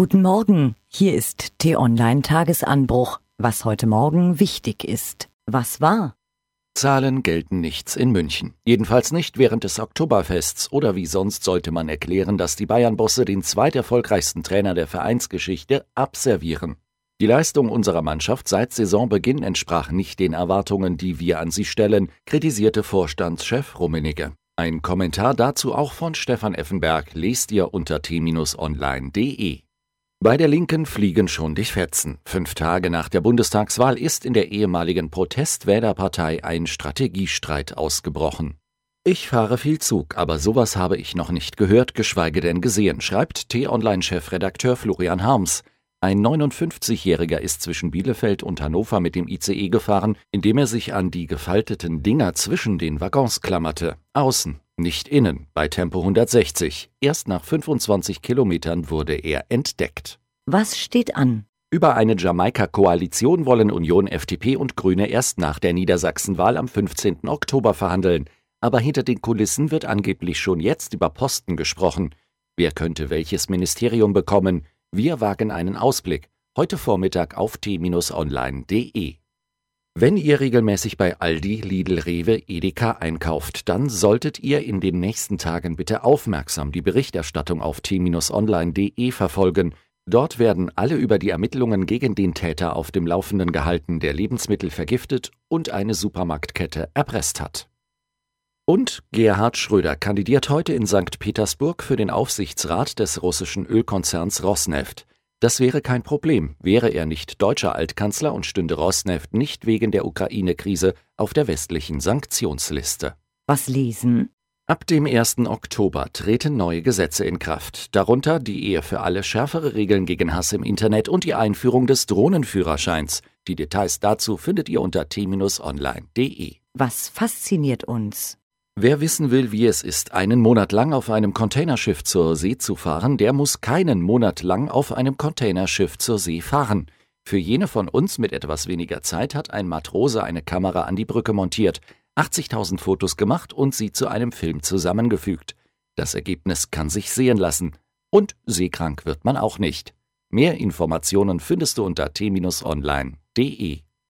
Guten Morgen, hier ist T-Online Tagesanbruch. Was heute Morgen wichtig ist. Was war? Zahlen gelten nichts in München. Jedenfalls nicht während des Oktoberfests oder wie sonst sollte man erklären, dass die Bayern-Bosse den zweiterfolgreichsten Trainer der Vereinsgeschichte abservieren. Die Leistung unserer Mannschaft seit Saisonbeginn entsprach nicht den Erwartungen, die wir an sie stellen, kritisierte Vorstandschef Rummenigge. Ein Kommentar dazu auch von Stefan Effenberg lest ihr unter t-online.de. Bei der Linken fliegen schon die Fetzen. Fünf Tage nach der Bundestagswahl ist in der ehemaligen Protestwählerpartei ein Strategiestreit ausgebrochen. Ich fahre viel Zug, aber sowas habe ich noch nicht gehört, geschweige denn gesehen, schreibt T-Online-Chefredakteur Florian Harms. Ein 59-Jähriger ist zwischen Bielefeld und Hannover mit dem ICE gefahren, indem er sich an die gefalteten Dinger zwischen den Waggons klammerte. Außen, nicht innen, bei Tempo 160. Erst nach 25 Kilometern wurde er entdeckt. Was steht an? Über eine Jamaika-Koalition wollen Union, FDP und Grüne erst nach der Niedersachsenwahl am 15. Oktober verhandeln. Aber hinter den Kulissen wird angeblich schon jetzt über Posten gesprochen. Wer könnte welches Ministerium bekommen? Wir wagen einen Ausblick. Heute Vormittag auf t-online.de. Wenn ihr regelmäßig bei Aldi, Lidl, Rewe, Edeka einkauft, dann solltet ihr in den nächsten Tagen bitte aufmerksam die Berichterstattung auf t-online.de verfolgen. Dort werden alle über die Ermittlungen gegen den Täter auf dem Laufenden gehalten, der Lebensmittel vergiftet und eine Supermarktkette erpresst hat. Und Gerhard Schröder kandidiert heute in St. Petersburg für den Aufsichtsrat des russischen Ölkonzerns Rosneft. Das wäre kein Problem, wäre er nicht deutscher Altkanzler und stünde Rosneft nicht wegen der Ukraine-Krise auf der westlichen Sanktionsliste. Was lesen? Ab dem 1. Oktober treten neue Gesetze in Kraft, darunter die Ehe für alle schärfere Regeln gegen Hass im Internet und die Einführung des Drohnenführerscheins. Die Details dazu findet ihr unter t-online.de. Was fasziniert uns? Wer wissen will, wie es ist, einen Monat lang auf einem Containerschiff zur See zu fahren, der muss keinen Monat lang auf einem Containerschiff zur See fahren. Für jene von uns mit etwas weniger Zeit hat ein Matrose eine Kamera an die Brücke montiert, 80.000 Fotos gemacht und sie zu einem Film zusammengefügt. Das Ergebnis kann sich sehen lassen. Und seekrank wird man auch nicht. Mehr Informationen findest du unter t-online.de.